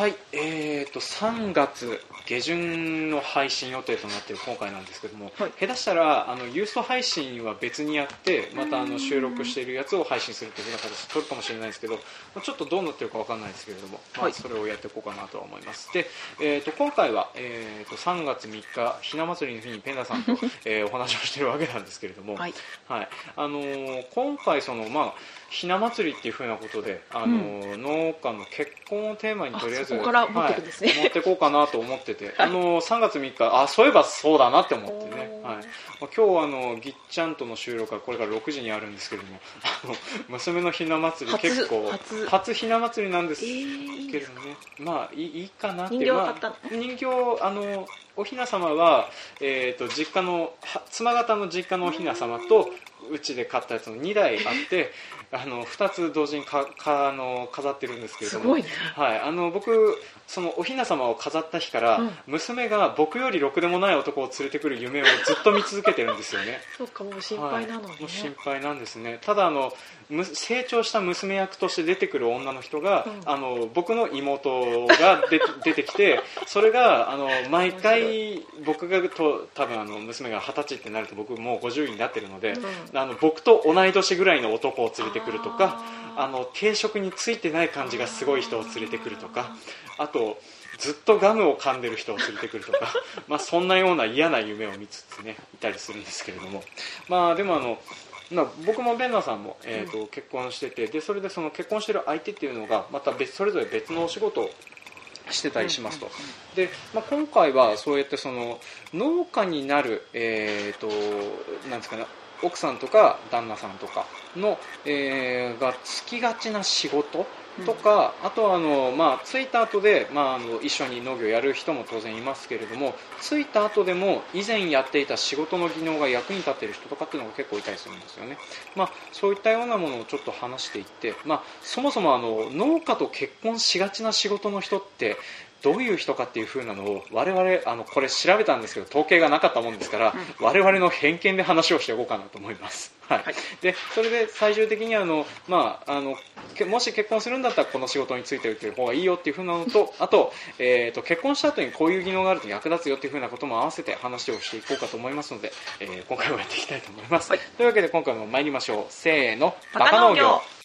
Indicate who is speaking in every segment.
Speaker 1: はいえーと3月下旬の配信予定となっている今回なんですけども、
Speaker 2: はい。
Speaker 1: 下手したらあのユースト配信は別にやってまたあの収録しているやつを配信するというふうな形で撮るかもしれないですけどまあちょっとどうなってるかわかんないですけれども、まあ、
Speaker 2: はい。
Speaker 1: それをやっていこうかなとは思います。で、えー、と今回は、えー、と3月3日ひな祭りの日にペンダさんと、えーお話をしているわけなんですけれども、
Speaker 2: はい。
Speaker 1: はい。あのー今回その、まあ、ひな祭りっていうふうなことで、あのー農家の結婚をテーマにとりあえず
Speaker 2: ね。
Speaker 1: はい。持ってこうかなと思ってて、あのー3月3日あそういえばそうだなって思ってね、はい。まあ、今日あのぎっちゃんとの収録はこれから6時にあるんですけれどもあの娘のひな祭り
Speaker 2: 初
Speaker 1: 結構
Speaker 2: 初。
Speaker 1: ひな祭りなんですけれどね、まあいいいいかなって
Speaker 2: 人形
Speaker 1: まあ、人形あのおひな様は、えー、と実家のは妻方の実家のおひな様とうちで買ったやつの2台あってあの2つ同時にかかあの飾ってるんですけれども。
Speaker 2: すごいね。
Speaker 1: はい、あの僕そのおひな様を飾った日から、
Speaker 2: うん。
Speaker 1: 娘が僕よりろくでもない男を連れてくる夢をずっと見続けてるんですよね。
Speaker 2: そうかもう心配なのね、
Speaker 1: はいもう心配なんですね。ただあのむ成長した娘役として出てくる女の人が、
Speaker 2: うん。
Speaker 1: あの僕の妹が出て 出てきてそれがあの毎回僕がと多分あの娘が二十歳ってなると僕もう50になってるので、
Speaker 2: うん。
Speaker 1: あの僕と同い年ぐらいの男を連れてくるとか
Speaker 2: あ
Speaker 1: の定食についてない感じがすごい人を連れてくるとかあとずっとガムを噛んでる人を連れてくるとか、まあ、そんなような嫌な夢を見つつねいたりするんですけれども。まあでもあのまあ、僕もベンナーさんも、えーと結婚しててでそれでその結婚してる相手っていうのがまた別それぞれ別のお仕事をしてたりしますと、で、まあ、今回はそうやってその農家になる、えー、となんですかね奥さんとか旦那さんとかの、えーがつきがちな仕事とか、あとはあの、まあ、着いた後で、まあ、あの一緒に農業やる人も当然いますけれども着いた後でも以前やっていた仕事の技能が役に立っている人とかっていうのが結構いたりするんですよね、まあ、そういったようなものをちょっと話していって、まあ、そもそもあの農家と結婚しがちな仕事の人ってどういう人かっていう風なのを我々あのこれ調べたんですけど統計がなかったもんですから、我々の偏見で話をしていこうかなと思います、はい。
Speaker 2: はい。
Speaker 1: でそれで最終的にあの、まあ、あのけもし結婚するんだったらこの仕事についておいて方がいいよっていう風なのとあと,、えー、と結婚した後にこういう技能があると役立つよっていう風なことも合わせて話をしていこうかと思いますので、えー今回もやっていきたいと思います、
Speaker 2: はい。
Speaker 1: というわけで今回も参りましょう。せーの。
Speaker 2: バカ農業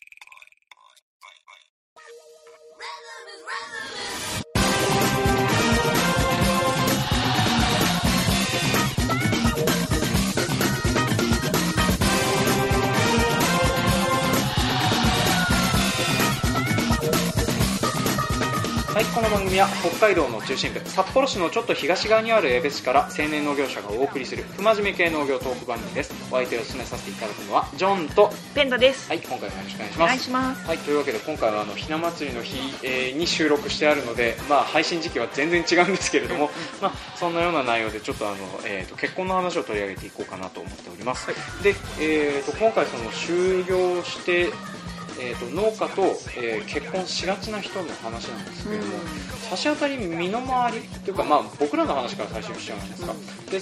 Speaker 1: はい、この番組は北海道の中心部札幌市のちょっと東側にある江別市から青年農業者がお送りする不真面目系農業トーク番組です。お相手を進めさせていただくのはジョンと
Speaker 2: ペンダです、
Speaker 1: はい今回もよろしくお願いし
Speaker 2: お願い
Speaker 1: ます
Speaker 2: します。
Speaker 1: はい、というわけで今回はあのひな祭りの日、えーに収録してあるので、まあ、配信時期は全然違うんですけれども、まあ、そんなような内容でちょっとあの、えー、と結婚の話を取り上げていこうかなと思っております、で、えー、と今回その就業して、えー、と農家と、えー結婚しがちな人の話なんですけれども、差し当たり身の回りというか、まあ、僕らの話から最初にしちゃうんですか、で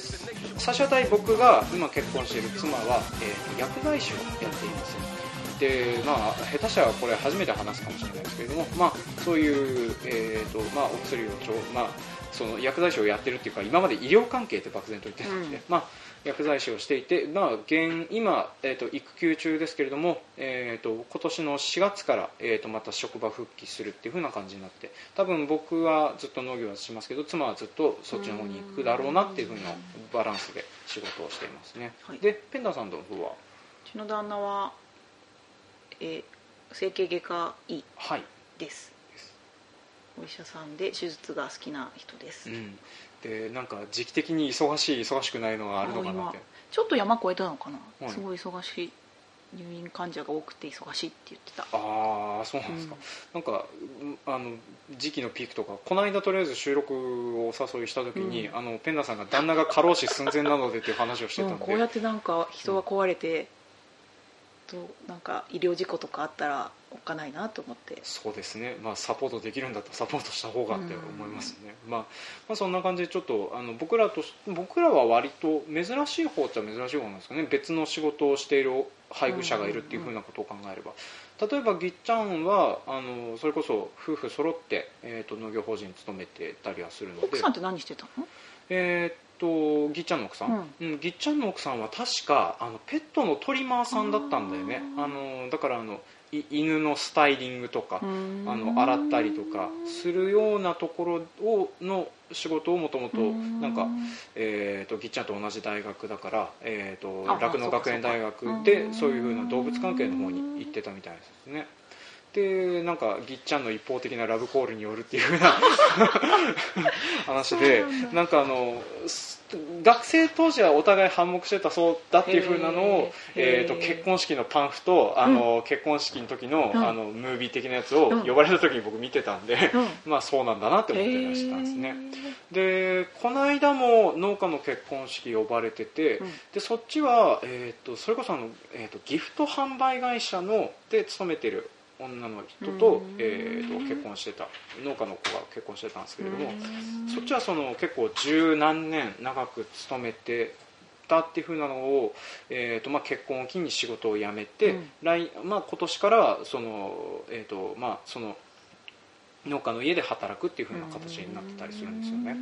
Speaker 1: 差し当たり僕が今結婚している妻は、えー薬剤師をやっています。でまあ、下手したらこれ初めて話すかもしれないですけれども、まあ、そういう、えーとまあ、お薬をちょ、まあ、その薬剤師をやってるっていうか今まで医療関係って漠然と言ってたので、
Speaker 2: うん。
Speaker 1: まあ、薬剤師をしていて、まあ、現今、えー、と育休中ですけれども、えー、と今年の4月から、えー、とまた職場復帰するっていう風な感じになって多分僕はずっと農業はしますけど妻はずっとそっちの方に行くだろうなっていう風なバランスで仕事をしていますね、
Speaker 2: はい。
Speaker 1: でペンダーさんの方は
Speaker 2: うちの旦那は、えー整形外科医
Speaker 1: はい。
Speaker 2: ですお医者さんで手術が好きな人です、
Speaker 1: うん、でなんか時期的に忙しい忙しくないのがあるのかなって。
Speaker 2: ちょっと山越えたのかな、
Speaker 1: はい。
Speaker 2: すごい忙しい入院患者が多くて忙しいって言ってた。
Speaker 1: ああそうなんですか、なんかうんあの時期のピークとかこの間とりあえず収録をお誘いした時に、
Speaker 2: うん。
Speaker 1: あのペンダさんが旦那が過労死寸前なのでっていう話をしてた
Speaker 2: うんん
Speaker 1: で、
Speaker 2: こうやってなんか人が壊れて、となんか医療事故とかあったらおっかないなと思って。
Speaker 1: そうですね、まあ、サポートできるんだったらサポートした方がって思いますね、まあ、まあそんな感じでちょっとあの僕らとし僕らは割と珍しい方っちゃ珍しい方なんですかね。別の仕事をしている配偶者がいるっていうふうなことを考えれば、例えばぎっちゃんはあのそれこそ夫婦揃って、えー、と農業法人に勤めてたりはするので。
Speaker 2: 奥さんって何してたの？
Speaker 1: えーっとぎっちゃんの奥さん、うん。ぎっちゃんの奥さんは確かあのペットのトリマーさんだったんだよね。
Speaker 2: あ
Speaker 1: のだからあのい犬のスタイリングとかあの洗ったりとかするようなところをの仕事をもともとなんか、えー、とぎっちゃんと同じ大学だから、えー、
Speaker 2: あ
Speaker 1: と酪農学園大学で
Speaker 2: か
Speaker 1: そういうふうな動物関係の方に行ってたみたいですねでなんかぎっちゃんの一方的なラブコールによるっていうふうな 話で
Speaker 2: なん
Speaker 1: かあのす学生当時はお互い反目してたそうだっていうふうなのを、えー、と結婚式のパンフとあの、結婚式の時の,、
Speaker 2: うん。
Speaker 1: あのムービー的なやつを
Speaker 2: うん。
Speaker 1: 呼ばれた時に僕見てたんで、
Speaker 2: うん。
Speaker 1: まあそうなんだなって思ってましたんですね。でこの間も農家の結婚式呼ばれてて、
Speaker 2: うん。
Speaker 1: でそっちは、えー、とそれこそあの、えー、とギフト販売会社ので勤めてる女の人と,、
Speaker 2: うん。
Speaker 1: えー、と結婚してた農家の子が結婚してたんですけれども、
Speaker 2: うん。
Speaker 1: そっちはその結構十何年長く勤めてたっていうふうなのを、えーとまあ、結婚を機に仕事を辞めて、
Speaker 2: うん。
Speaker 1: 来まあ、今年からその、えーとまあ、その農家の家で働くっていうふうな形になってたりするんですよね。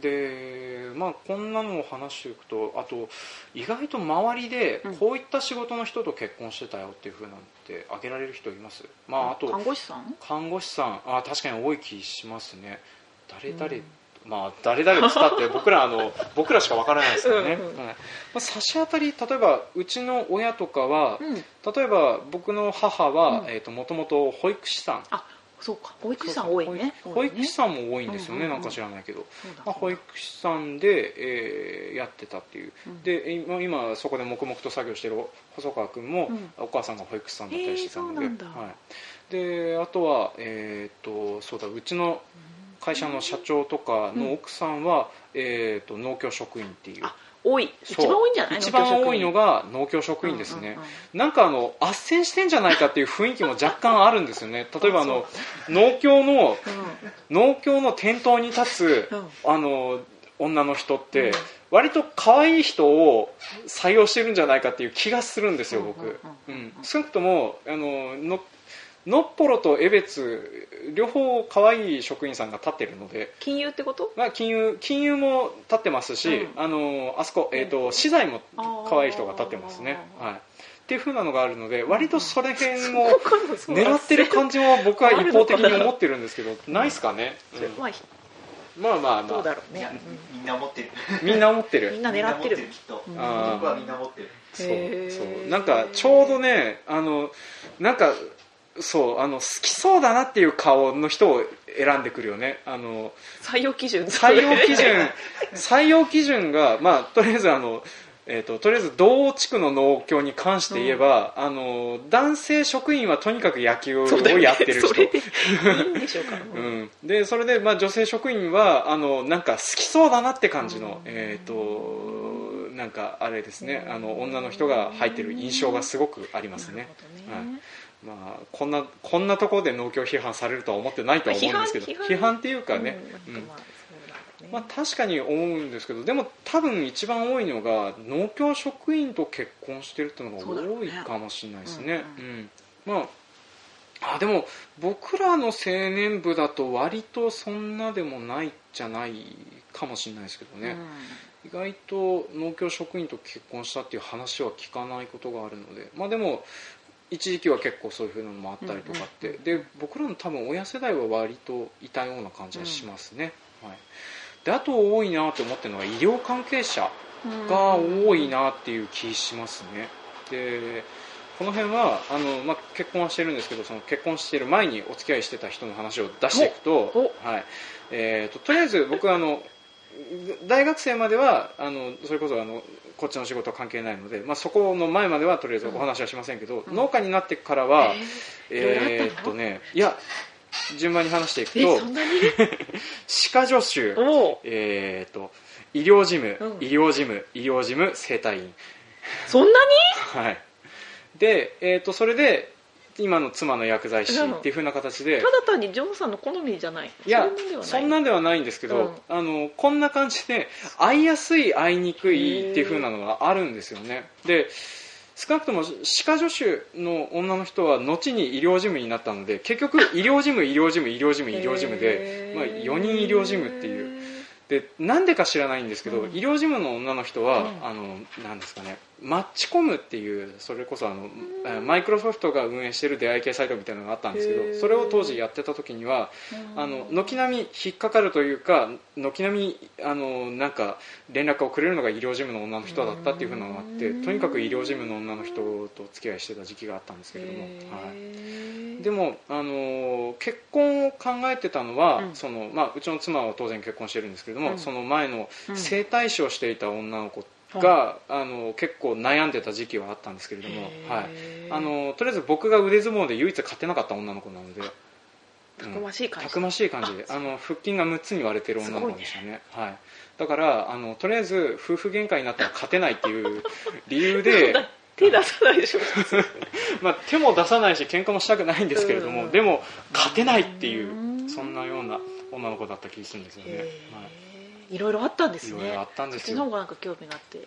Speaker 1: でまあこんなのを話していくとあと意外と周りで
Speaker 2: うん。
Speaker 1: こういった仕事の人と結婚してたよっていうふうなのって挙げられる人います？まああと
Speaker 2: 看護師さん？
Speaker 1: 看護師さん。あ確かに多い気しますね。誰々、まあ誰々っつったって 僕らあの僕らしかわからないですからね、
Speaker 2: うんうん。
Speaker 1: はい。まあ、差し当たり例えばうちの親とかは、
Speaker 2: うん。
Speaker 1: 例えば僕の母は、
Speaker 2: うん。
Speaker 1: えー、ともともと保育士さん。
Speaker 2: あそうか。保育士さん多いね。
Speaker 1: 保育士さんも多いんですよね、
Speaker 2: うんうんうん。
Speaker 1: なんか知らないけど、まあ、保育士さんで、えーやってたっていう、
Speaker 2: うん。
Speaker 1: で今今そこで黙々と作業してる細川君も、
Speaker 2: うん。
Speaker 1: お母さんが保育士さんだったりしてたので,、
Speaker 2: へー
Speaker 1: はい、であとは、えー、とそうだうちの会社の社長とかの奥さんは、えー、と農協職員っていう。
Speaker 2: あ多い一番多いんじゃない？
Speaker 1: 一番多いの
Speaker 2: が
Speaker 1: が農協職員ですね、
Speaker 2: うんうんうん。
Speaker 1: なんかあの斡旋してんじゃないかっていう雰囲気も若干あるんですよね。例えばあの農協の農協の店頭に立つ、
Speaker 2: うん。
Speaker 1: あの女の人って、
Speaker 2: うん。
Speaker 1: 割と可愛い人を採用してるんじゃないかっていう気がするんですよ、僕、
Speaker 2: うんうん
Speaker 1: う
Speaker 2: うん。
Speaker 1: ん。少なくともあのののっぽろと江別両方可愛い職員さんが立ってるので、
Speaker 2: 金融ってこと？
Speaker 1: まあ、金融金融も立ってますし、
Speaker 2: うん。
Speaker 1: あのあそこ、えー、と資材も可愛い人が立ってますね、はい、っていう風なのがあるので割とそれ辺を 狙ってる感じも僕は一方的に思ってるんですけどないっすかね、うん。
Speaker 2: まあ
Speaker 1: まあまあまあ。
Speaker 2: どうだろう
Speaker 3: いや
Speaker 2: ね
Speaker 3: みんな持ってる。
Speaker 1: みんな思ってる。
Speaker 2: みんな狙ってる。
Speaker 3: きっと。僕はみんな持ってる。
Speaker 1: そうそう。なんかちょうどねあのなんかそうあの好きそうだなっていう顔の人を選んでくるよね。あの
Speaker 2: 採用基準。
Speaker 1: 採用基準。採用基準がまあとりあえずあのえー、ととりあえず同地区の農協に関して言えば、あの男性職員はとにかく野球をやってる人。
Speaker 2: それでいいんでしょうか。
Speaker 1: うん、でそれで、まあ、女性職員はあのなんか好きそうだなって感じの、
Speaker 2: うん。
Speaker 1: えー、となんかあれですねあの女の人が入ってる印象がすごくありますね。
Speaker 2: なるほどね。
Speaker 1: まあ、こんなこんなところで農協批判されるとは思ってないとは思うんですけど
Speaker 2: 批判
Speaker 1: っていうかね、
Speaker 2: うん
Speaker 1: うん。
Speaker 2: まあ
Speaker 1: 確かに思うんですけどでも多分一番多いのが農協職員と結婚してるっていうのが多いかもしれないですね。
Speaker 2: そう
Speaker 1: んまああでも僕らの青年部だと割とそんなでもないじゃないかもしれないですけどね、意外と農協職員と結婚したっていう話は聞かないことがあるのでまあでも一時期は結構そういうふうなのもあったりとかって、
Speaker 2: うん
Speaker 1: で僕らの多分親世代は割といたような感じがしますね、はい、であと多いなと思ってるのが医療関係者
Speaker 2: うん。
Speaker 1: が多いなっていう気しますね。でこの辺はあの、まあ、結婚はしてるんですけどその結婚してる前にお付き合いしてた人の話を出していくと
Speaker 2: お、
Speaker 1: はい。えー、ととりあえず僕はあの大学生まではあのそれこそあのこっちの仕事は関係ないので、まあ、そこの前まではとりあえずお話はしませんけど、
Speaker 2: うん。
Speaker 1: 農家になってからは、
Speaker 2: え
Speaker 1: えーっとねいや順番に話していく
Speaker 2: え
Speaker 1: と 歯科助手えー、と医療事務、
Speaker 2: うん。
Speaker 1: 医療事務医療事務整体院。
Speaker 2: そんなに？
Speaker 1: はい。で、えー、とそれで今の妻の薬剤師っていう風な形で、
Speaker 2: ただ単にジョンさんの好みじゃない。
Speaker 1: いや
Speaker 2: そんな
Speaker 1: んではないんですけど、
Speaker 2: うん。
Speaker 1: あのこんな感じで会いやすい会いにくいっていう風なのがあるんですよね。で少なくとも歯科助手の女の人は後に医療事務になったので結局 医療事務医療事務医療事務医療事務で、まあ、4人医療事務っていう。でなんでか知らないんですけど、
Speaker 2: うん。
Speaker 1: 医療事務の女の人は、
Speaker 2: うん。
Speaker 1: あのなんですかねマッチコムっていうそれこそあの、えーマイクロソフトが運営してる出会い系サイトみたいなのがあったんですけどそれを当時やってた時には
Speaker 2: うん。
Speaker 1: あの軒並み引っかかるというか軒並みあのなんか連絡をくれるのが医療事務の女の人だったっていうふうなのがあって
Speaker 2: うん。
Speaker 1: とにかく医療事務の女の人とお付き合いしてた時期があったんですけれども、はい、でも、あの結婚を考えてたのは、
Speaker 2: うん。
Speaker 1: そのまあ、うちの妻は当然結婚してるんですけれども、
Speaker 2: うん。
Speaker 1: その前の
Speaker 2: うん。
Speaker 1: 整体師をしていた女の子が、あの結構悩んでた時期はあったんですけれども、はい、あのとりあえず僕が腕相撲で唯一勝てなかった女の子なので。
Speaker 2: たくましい感じ。
Speaker 1: たくましい感じ。で
Speaker 2: あ
Speaker 1: あの腹筋が6つに割れてる女の子でしたね。はい、だからあのとりあえず夫婦喧嘩になったら勝てないっていう理由で
Speaker 2: 手出さないでしょ。
Speaker 1: まあ、手も出さないし喧嘩もしたくないんですけれども、
Speaker 2: うん。
Speaker 1: でも勝てないっていう
Speaker 2: うん
Speaker 1: そんなような女の子だった気がするんですよね、
Speaker 2: へ
Speaker 1: は
Speaker 2: ーいろいろあったんですね。
Speaker 1: いろいろあったんです
Speaker 2: そっち
Speaker 1: よ
Speaker 2: の方がなんか興味があって
Speaker 1: はい、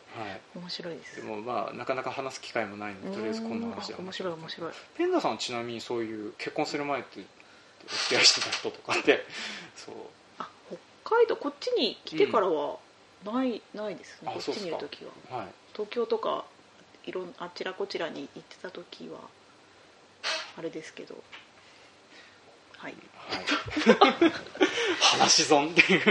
Speaker 2: 面白いです。
Speaker 1: でもまあなかなか話す機会もないのでとりあえずこんな話
Speaker 2: 面白い面白い。
Speaker 1: ペンダさんはちなみにそういう結婚する前ってお付き合いしてた人とかって そう。
Speaker 2: あ北海道こっちに来てからはない、ないですね。
Speaker 1: あ
Speaker 2: こっちにいる時は。
Speaker 1: はい。
Speaker 2: 東京とかいろんあちらこちらに行ってた時はあれですけど。はい
Speaker 1: はい、話し損っていう。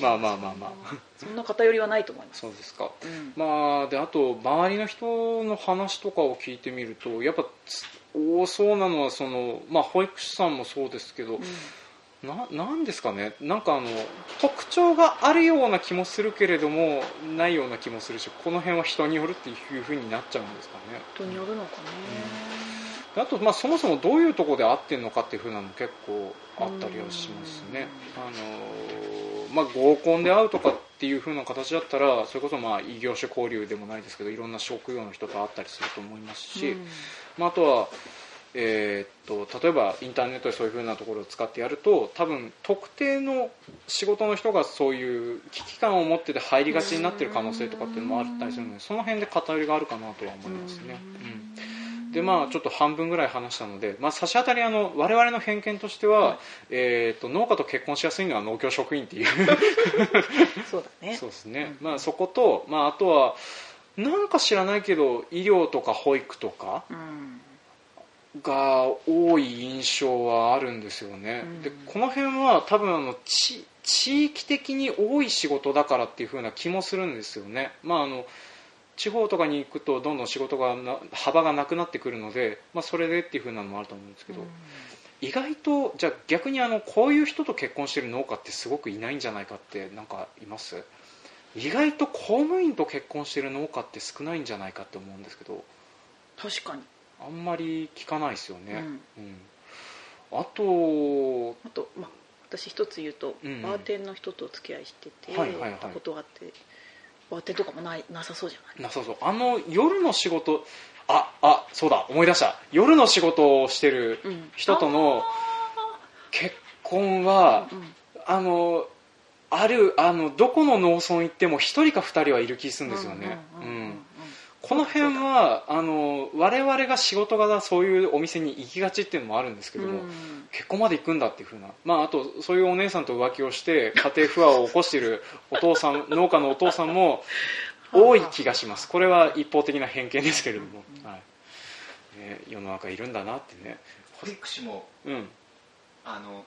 Speaker 1: まあまあまあまあ。
Speaker 2: そんな偏りはないと思います。
Speaker 1: そうですか。
Speaker 2: うん。
Speaker 1: まあであと周りの人の話とかを聞いてみるとやっぱつ多そうなのはその、まあ、保育士さんもそうですけど、ななんですかね。なんかあの特徴があるような気もするけれどもないような気もするしこの辺は人によるっていうふうになっちゃうんですかね。
Speaker 2: 人によるのかね、
Speaker 1: であと、まあ、そもそもどういうところで合ってるのかっていうふうなのも結構あったりはしますね。あの、まあ、合コンで会うとかっていうふうな形だったらそれこそまあ異業種交流でもないですけどいろんな職業の人と会ったりすると思いますし、
Speaker 2: うん。
Speaker 1: まあ、あとは、えーっと例えばインターネットでそういうふうなところを使ってやると多分特定の仕事の人がそういう危機感を持ってて入りがちになってる可能性とかっていうのもあったりするのでその辺で偏りがあるかなとは思いますね。うんでまあ、ちょっと半分ぐらい話したので、まあ、差し当たりあの我々の偏見としては、
Speaker 2: はい。
Speaker 1: えー、と農家と結婚しやすいのは農協職員っていう。
Speaker 2: そうだね。
Speaker 1: そうですね、
Speaker 2: うん。
Speaker 1: まあ、そこと、まあ、あとはなんか知らないけど医療とか保育とか
Speaker 2: うん。
Speaker 1: が多い印象はあるんですよね、
Speaker 2: うん。
Speaker 1: でこの辺は多分あの地地域的に多い仕事だからっていう風な気もするんですよね、まあ、あの地方とかに行くとどんどん仕事がな幅がなくなってくるので、まあ、それでっていう風なのもあると思うんですけど、意外とじゃあ逆にあのこういう人と結婚してる農家ってすごくいないんじゃないかってなんかいます？意外と公務員と結婚してる農家って少ないんじゃないかって思うんですけど
Speaker 2: 確かに。
Speaker 1: あんまり聞かないですよね、
Speaker 2: うん。
Speaker 1: うん。あと
Speaker 2: あと、まあ、私一つ言うと、
Speaker 1: うん。うん
Speaker 2: バーテンの人とお付き合いしてて、
Speaker 1: はいはいはい。
Speaker 2: たことがあってバーテンとかもないなさそうじゃない？
Speaker 1: なさそう。あの夜の仕事ああそうだ思い出した。夜の仕事をしてる
Speaker 2: うん。
Speaker 1: 人との結婚は
Speaker 2: うん
Speaker 1: あのあるあのどこの農村行っても1人か2人はいる気するんですよね。うんこの辺はあの我々が仕事柄そういうお店に行きがちっていうのもあるんですけども、
Speaker 2: うん。
Speaker 1: 結婚まで行くんだっていうふうな、まあ、あとそういうお姉さんと浮気をして家庭不和を起こしているお父さん農家のお父さんも 多い気がします。これは一方的な偏見ですけれども、はい。ね、世の中いるんだなってね。
Speaker 3: 保育士も
Speaker 1: うん。
Speaker 3: あの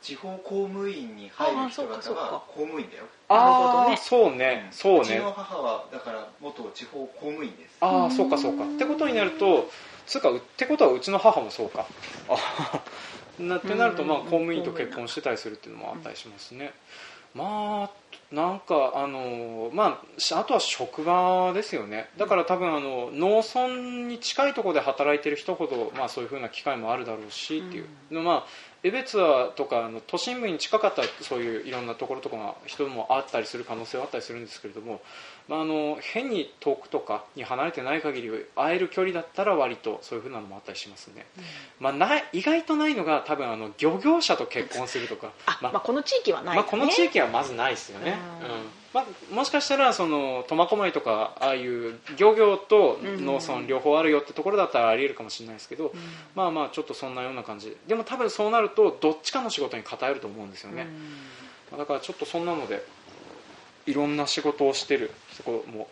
Speaker 3: 地方公務員に入る人
Speaker 2: ああそうかそうか。
Speaker 3: 方は公務員だよ。
Speaker 2: なるほど
Speaker 1: ああ
Speaker 2: ね。
Speaker 1: そうね。そう
Speaker 3: うち
Speaker 1: ね
Speaker 3: の母はだから元地方公務員です。
Speaker 1: ああそうかそうか。ってことになるとつうかうってことはうちの母もそうか。あなってなるとまあ
Speaker 2: うん
Speaker 1: 公務員と結婚してたりするっていうのもあったりしますね。まあなんかあのまあしあとは職場ですよね。だから多分あの農村に近いところで働いてる人ほどまあそういうふうな機会もあるだろうしっていう、のまあ江別はとかあの都心部に近かったらそういういろんなところとかが人もあったりする可能性はあったりするんですけれどもまあ、あの変に遠くとかに離れてない限り会える距離だったら割とそういう風なのもあったりしますね、まあ、ない意外とないのが多分あの漁業者と結婚するとか
Speaker 2: あ、まあ、この地域はない、
Speaker 1: まあ、この地域はまずないですよね、
Speaker 2: うん。
Speaker 1: うんまあ、もしかしたらその苫小牧とかああいう漁業と農村両方あるよってところだったらありえるかもしれないですけど、まあまあちょっとそんなような感じ。ででも多分そうなるとどっちかの仕事に偏ると思うんですよね、まあだからちょっとそんなのでいろんな仕事をしてるそこも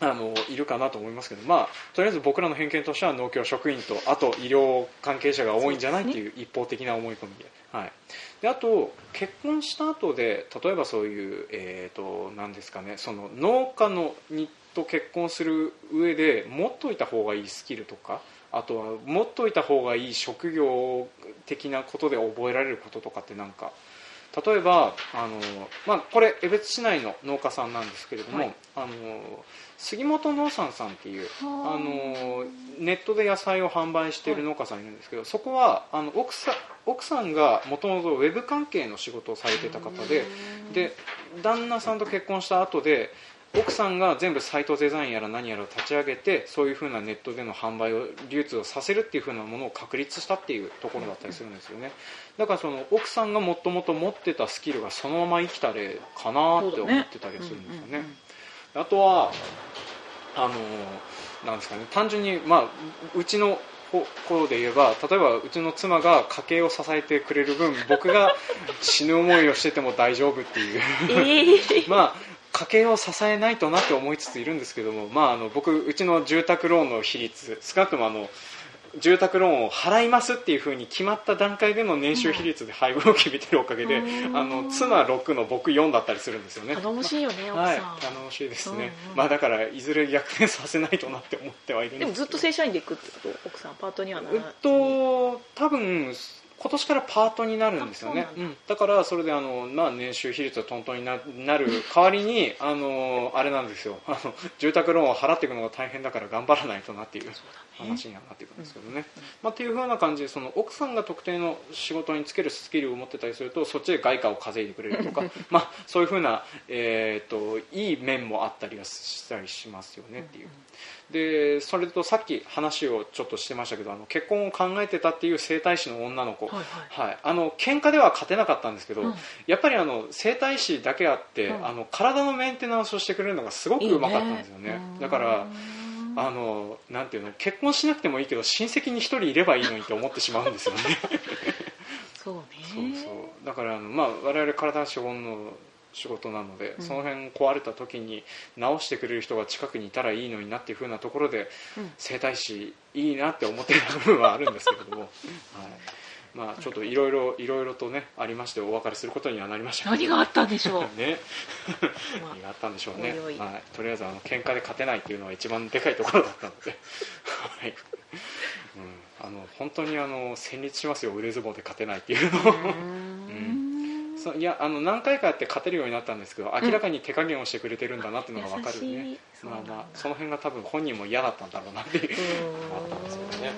Speaker 1: あのいるかなと思いますけど、まあ、とりあえず僕らの偏見としては農協職員とあと医療関係者が多いんじゃないっていう一方的な思い込みで,、はい、であと結婚した後で例えばそういう、えー、となんですかねその農家のにと結婚する上で持っといた方がいいスキルとかあとは持っといた方がいい職業的なことで覚えられることとかってなんか例えばあの、まあ、これ江別市内の農家さんなんですけれども、
Speaker 2: はい。
Speaker 1: あの杉本農産さんっていう
Speaker 2: はあ。
Speaker 1: あのネットで野菜を販売している農家さんいるんですけど、そこはあの奥さん奥さんがもともとウェブ関係の仕事をされてた方でで旦那さんと結婚した後で奥さんが全部サイトデザインやら何やらを立ち上げてそういうふうなネットでの販売を流通をさせるっていうふうなものを確立したっていうところだったりするんですよね。だからその奥さんがもともと持ってたスキルがそのまま生きた例かなって思ってたりするんですよね。あとはあのなんですかね。単純に、まあ、うちの方方で言えば例えばうちの妻が家計を支えてくれる分僕が死ぬ思いをしてても大丈夫っていう。
Speaker 2: ええ
Speaker 1: まあ家計を支えないとなって思いつついるんですけども、まあ、あの僕うちの住宅ローンの比率少なくともあの住宅ローンを払いますっていうふうに決まった段階での年収比率で配分を決めてるおかげで、
Speaker 2: うん。
Speaker 1: あの妻6の僕4だったりするんですよね。
Speaker 2: 頼もしいよね奥
Speaker 1: はい。
Speaker 2: さん、
Speaker 1: 頼もしいですね、
Speaker 2: うんうん。
Speaker 1: まあ、だからいずれ逆転させないとなって思ってはいるん
Speaker 2: でも
Speaker 1: です
Speaker 2: ずっと正社員で行くってこと奥さん。パートにはなら
Speaker 1: えっと多分今年からパートになるんですよね。
Speaker 2: うなんだ。
Speaker 1: からそれであの、まあ、年収比率がトントンにななる代わりにあのあれなんですよ。あの住宅ローンを払っていくのが大変だから頑張らないとなっていう話にはなっていくんですけどね、まあ、っていう風な感じでその奥さんが特定の仕事につけるスキルを持ってたりするとそっちで外貨を稼いでくれるとか まあそういう風な、えー、といい面もあったりはしたりしますよねっていう。でそれとさっき話をちょっとしてましたけどあの結婚を考えてたっていう整体師の女の子、
Speaker 2: はい
Speaker 1: はい、あの喧嘩では勝てなかったんですけど、
Speaker 2: うん。
Speaker 1: やっぱりあの整体師だけあって、
Speaker 2: うん。
Speaker 1: あの体のメンテナンスをしてくれるのがすごくうまかったんですよね。
Speaker 2: いいね
Speaker 1: だから
Speaker 2: うん
Speaker 1: あのなんていうの結婚しなくてもいいけど親戚に一人いればいいのにと思ってしまうんですよね。
Speaker 2: そうね。
Speaker 1: そうそう。だからあの、まあ、我々体資本の仕事なので、
Speaker 2: うん。
Speaker 1: その辺壊れた時に直してくれる人が近くにいたらいいのになっていう風なところで、
Speaker 2: うん。
Speaker 1: 整体師いいなって思ってる部分はあるんですけれども、はい。まあ、ちょっといろいろいろいろとねありましてお別れすることにはなりました
Speaker 2: 何があったんでしょう。
Speaker 1: ね。
Speaker 2: まあ
Speaker 1: 何があったんでしょうね。
Speaker 2: おいおい。
Speaker 1: はい、とりあえずあの喧嘩で勝てないっていうのが一番でかいところだったので、はい。うん、あの本当にあの戦慄しますよ。腕相撲で勝てないっていうの。をそういやあの何回かやって勝てるようになったんですけど明らかに手加減をしてくれてるんだなっていうのが分かる
Speaker 2: 優
Speaker 1: ね。
Speaker 2: しい、
Speaker 1: まあまあ
Speaker 2: そ
Speaker 1: その辺が多分本人も嫌だったんだろうなっていうのがあったんですけどね、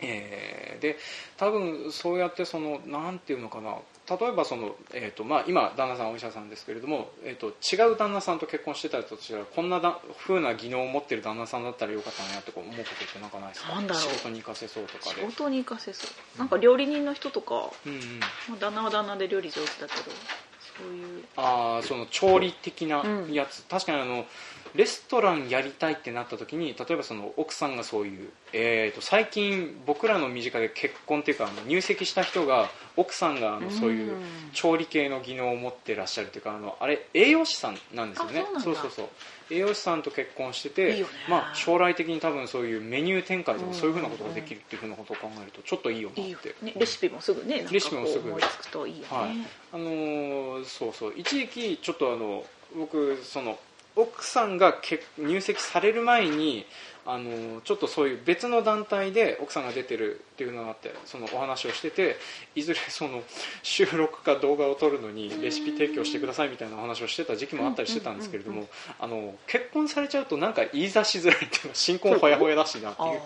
Speaker 1: えーで多分そうやってそのなんていうのかな例えばその、えーとまあ、今旦那さんはお医者さんですけれども、えー、と違う旦那さんと結婚してたりとしたらこんなだ風な技能を持ってる旦那さんだったらよかったなって思うことってなんかないですか？
Speaker 2: なんだろう。
Speaker 1: 仕事に活かせそうとか
Speaker 2: 仕
Speaker 1: で
Speaker 2: 事に活かせそうなんか料理人の人とか、
Speaker 1: うんうん。
Speaker 2: まあ、旦那は旦那で料理上手だけどそういう。
Speaker 1: あーその調理的なやつ、確かにあのレストランやりたいってなった時に例えばその奥さんがそういう、えー、と最近僕らの身近で結婚っていうか入籍した人が奥さんがあのそういう
Speaker 2: うん
Speaker 1: 調理系の技能を持ってらっしゃるっていうかあのあれ栄養士さんなんですよね。
Speaker 2: あそう
Speaker 1: そうそう栄養士さんと結婚してて
Speaker 2: ね。
Speaker 1: まあ、将来的に多分そういうメニュー展開と
Speaker 2: うん。
Speaker 1: かそういうふうなことができるっていうふうなことを考えるとちょっといいよなって。
Speaker 2: ね、レシピもすぐね
Speaker 1: レシピもすぐ。
Speaker 2: 思いつくといいよね、
Speaker 1: はい。あのーそうそう。一時期ちょっとあの僕その奥さんが結入籍される前にあのーちょっとそういう別の団体で奥さんが出てるっていうのがあってそのお話をしてていずれその収録か動画を撮るのにレシピ提供してくださいみたいなお話をしてた時期もあったりしてたんですけれどもあの結婚されちゃうとなんか言い出しづらいっていうのは新婚ほやほやだしなっていう。
Speaker 2: あ
Speaker 1: うん。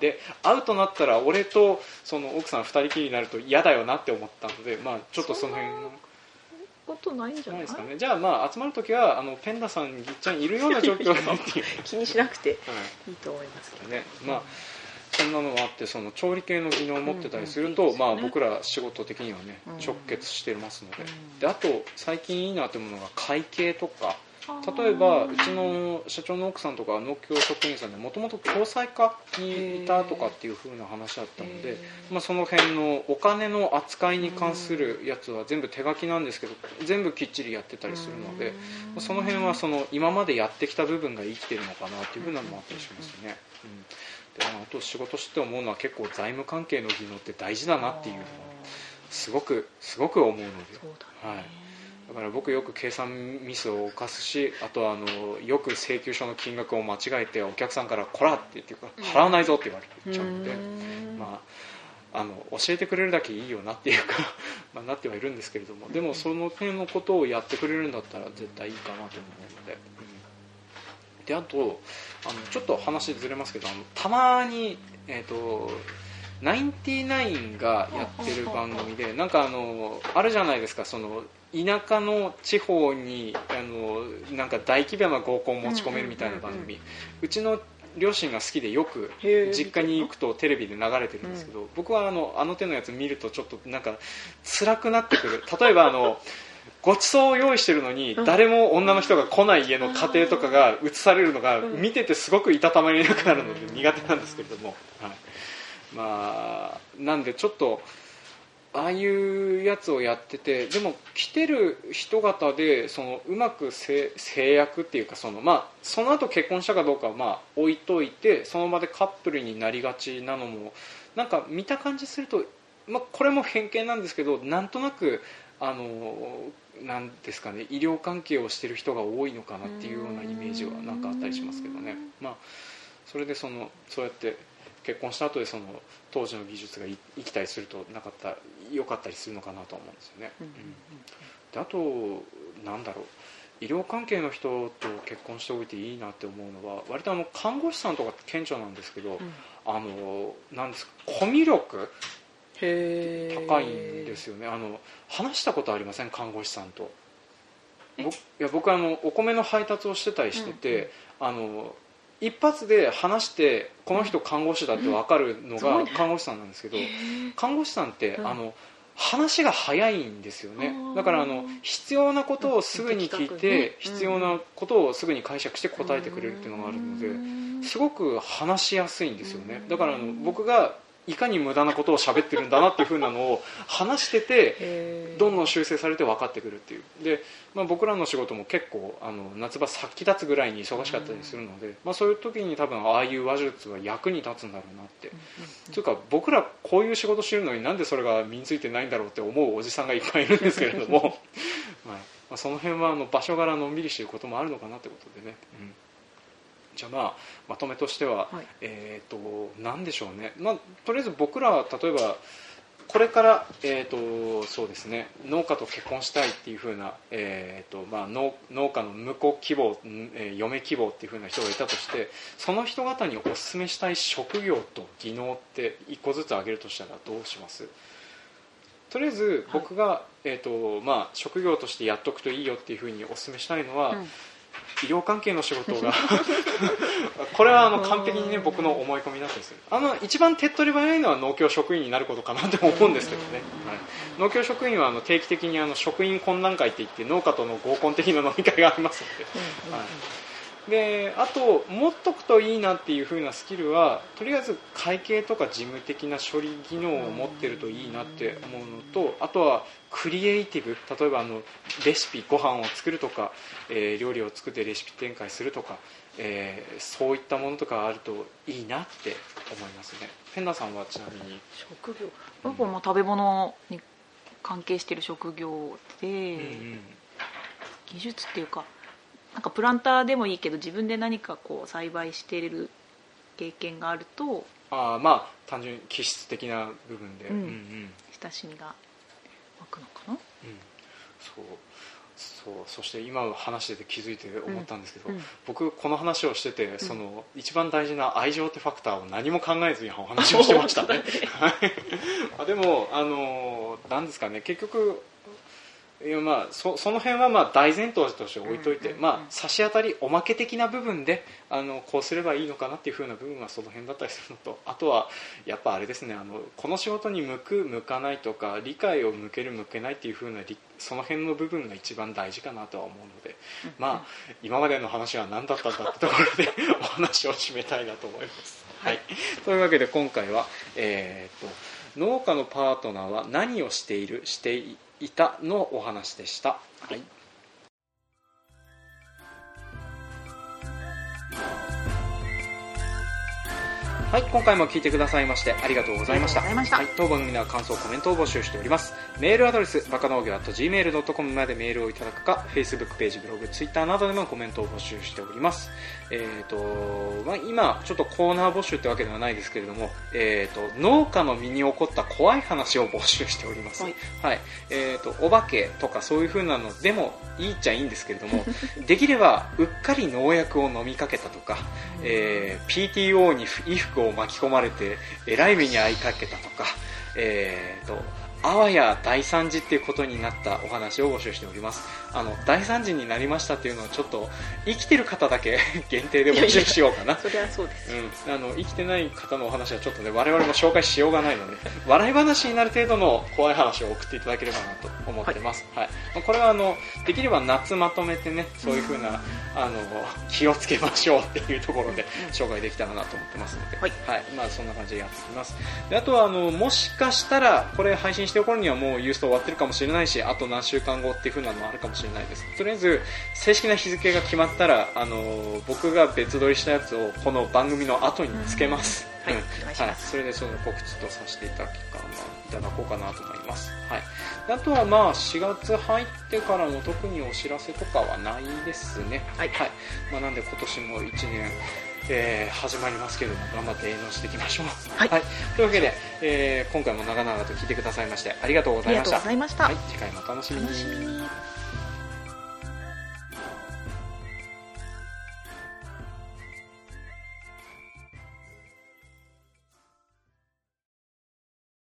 Speaker 1: で会うとなったら俺とその奥さん2人きりになると嫌だよなって思ったので、まあ、ちょっとその辺の
Speaker 2: こことないんじゃない？
Speaker 1: ですかね。じゃあまあ集まる時はあのペンダさんぎっちゃんいるような状況でっていう、
Speaker 2: 気にしなくて
Speaker 1: はい。
Speaker 2: いと思いますけど。
Speaker 1: ね。まあそんなのもあってその調理系の技能を持ってたりすると、
Speaker 2: うん。
Speaker 1: まあ、僕ら仕事的にはね、
Speaker 2: うん。
Speaker 1: 直結してますので,、
Speaker 2: うん。
Speaker 1: であと最近いいなと思うのが会計とか例えばうちの社長の奥さんとか農協職員さんでもともと共済課にいたとかっていう風な話だったので、まあ、その辺のお金の扱いに関するやつは全部手書きなんですけど全部きっちりやってたりするので、まあその辺はその今までやってきた部分が生きてるのかなっていう風なのもあったりしますよね。うん。でまああと仕事して思うのは結構財務関係の技能って大事だなっていうのはすごくすごく思うので。はいだから僕よく計算ミスを犯すしあとはあのよく請求書の金額を間違えてお客さんから「こら!」って言ってから払わないぞって言われちゃうので、
Speaker 2: うん
Speaker 1: まあ、あの教えてくれるだけいいよなっていうか まあなってはいるんですけれどもでもその辺のことをやってくれるんだったら絶対いいかなと思うので、うんであとあのちょっと話ずれますけどあのたまに、えー、とナインティナインがやってる番組でなんかあのあるじゃないですかその田舎の地方にあのなんか大規模な合コンを持ち込めるみたいな番組。うちの両親が好きでよく実家に行くとテレビで流れてるんですけど、僕はあのあの手のやつ見るとちょっとなんか辛くなってくる。例えばあのごちそうを用意してるのに
Speaker 2: うん。
Speaker 1: 誰も女の人が来ない家の家庭とかが映されるのが
Speaker 2: うん。
Speaker 1: 見ててすごくいたたまれなくなるので苦手なんですけれども、はい、まあなんでちょっとああいうやつをやっててでも来てる人方でそのうまく制制約っていうかその、まあ、その後結婚したかどうかはまあ置いといてその場でカップルになりがちなのもなんか見た感じすると、まあ、これも偏見なんですけどなんとなくあのなんですかね医療関係をしてる人が多いのかなっていうようなイメージはなんかあったりしますけどね。まあそれでそのそうやって結婚した後でその当時の技術がい生きたりするとなかった良かったりするのかなと思うんですよね、
Speaker 2: うんうん
Speaker 1: であとなんだろう。医療関係の人と結婚しておいていいなって思うのは割とあの看護師さんとか顕著なんですけど、
Speaker 2: うん。
Speaker 1: あのなんですかコミュ力高いんですよね。あの話したことありません？看護師さんと。
Speaker 2: え？
Speaker 1: 僕いや僕あのお米の配達をしてたりしてて、あの一発で話してこの人看護師だって分かるのが看護師さんなんですけど、看護師さんって、
Speaker 2: うん。
Speaker 1: あの話が早いんですよね。だからあの必要なことをすぐに聞いて、
Speaker 2: ね。
Speaker 1: 必要なことをすぐに解釈して答えてくれるっていうのがあるので、すごく話しやすいんですよね。だからあの僕がいかに無駄なことを喋ってるんだなっていう風なのを話しててどんどん修正されて分かってくるっていう。で、まあ、僕らの仕事も結構あの夏場先立つぐらいに忙しかったりするので、まあ、そういう時に多分ああいう話術は役に立つんだろうなって。というか僕らこういう仕事してるのになんでそれが身についてないんだろうって思うおじさんがいっぱいいるんですけれども、はい。まあ、その辺はあの場所柄のんびりしていることもあるのかなってことでね、うんじゃあまあまとめとしては、
Speaker 2: はい。
Speaker 1: えー、となんでしょうね、まあ、とりあえず僕らは例えばこれから、えー、とそうですね農家と結婚したいっていう風な、えーとまあ、農農家の婿希望、んえー嫁希望っていう風な人がいたとしてその人方にお勧めしたい職業と技能って一個ずつ挙げるとしたらどうします？とりあえず僕が、えーとまあ、職業としてやっとくといいよっていう風にお勧めしたいのは、
Speaker 2: うん
Speaker 1: 医療関係の仕事が。これはあの完璧にね僕の思い込みだったりするあの一番手っ取り早いのは農協職員になることかなって思うんですけどね、はい、農協職員はあの定期的にあの職員懇談会っていって農家との合コン的な飲み会がありますので。はいであと持っとくといいなっていう風なスキルはとりあえず会計とか事務的な処理技能を持ってるといいなって思うのとあとはクリエイティブ例えばあのレシピご飯を作るとか、えー料理を作ってレシピ展開するとか、えーそういったものとかあるといいなって思いますね。ペンダさんはちなみに、
Speaker 2: 職業。僕も食べ物に関係してる職業で、
Speaker 1: うん
Speaker 2: 技術っていうかなんかプランターでもいいけど自分で何かこう栽培してる経験があると
Speaker 1: あーまあ単純に気質的な部分で、
Speaker 2: うん。
Speaker 1: うんうん。
Speaker 2: 親しみが湧くのかな？
Speaker 1: うん。そうそうそして今話してて気づいて思ったんですけど、
Speaker 2: うん。
Speaker 1: 僕この話をしててその一番大事な愛情ってファクターを何も考えずにお話をしてました あでもあのなんですかね結局いやまあそその辺はまあ大前提として置いといて、まあ、差し当たりおまけ的な部分であのこうすればいいのかなっていう風な部分はその辺だったりするのとあとはやっぱあれですねあのこの仕事に向く向かないとか理解を向ける向けないっていう風なりその辺の部分が一番大事かなとは思うので、まあ今までの話は何だったんだってところで お話を締めたいなと思います。はい、というわけで今回は、えー、と農家のパートナーは何をしているしていたのお話でした。はいはい、今回も聞いてくださいましてありがとうございました。はい、当番組では感想、コメントを募集しております。メールアドレス、バカ農業 .gmail.com までメールをいただくか、Facebook ページ、ブログ、Twitter などでもコメントを募集しております。えっ、と、まあ、今、ちょっとコーナー募集ってわけではないですけれども、えっ、と、農家の身に起こった怖い話を募集しております。
Speaker 2: はい
Speaker 1: はい。えっ、と、お化けとかそういう風なのでもいいっちゃいいんですけれども、できれば、うっかり農薬を飲みかけたとか、えー PTO に衣服を巻き込まれてえらい目に遭いかけたとか、えー、とあわや大惨事っていうことになったお話を募集しております。あの大惨事になりましたっていうのをちょっと生きてる方だけ 限定で募集しようかな。
Speaker 2: それはそうです、
Speaker 1: うん、あの生きてない方のお話はちょっとね我々も紹介しようがないので笑い話になる程度の怖い話を送っていただければなと思ってます、はい。まあこれはあのできれば夏まとめてねそういうふうな、あの気をつけましょうっていうところで紹介できたらなと思ってますので、
Speaker 2: はい。
Speaker 1: まあ、そんな感じでやっていきます。であとはあのもしかしたらこれ配信してる頃にはもうユースト終わってるかもしれないしあと何週間後っていうふうなのもあるかもしれないです。とりあえず正式な日付が決まったらあの僕が別撮りしたやつをこの番組の後につけます、
Speaker 2: はい。
Speaker 1: それでその告知とさせていただきか、まあ、いただこうかなと思います、はい、であとはまあ4月入ってからも特にお知らせとかはないですね。
Speaker 2: はい。
Speaker 1: まあ、なんで今年も1年えー始まりますけれども頑張って営農していきましょう、
Speaker 2: はい。
Speaker 1: というわけで、えー今回も長々と聞いてくださいましてありがとうご
Speaker 2: ありがとう
Speaker 1: ざいました
Speaker 2: ございました、
Speaker 1: はい、次回もお
Speaker 2: 楽しみに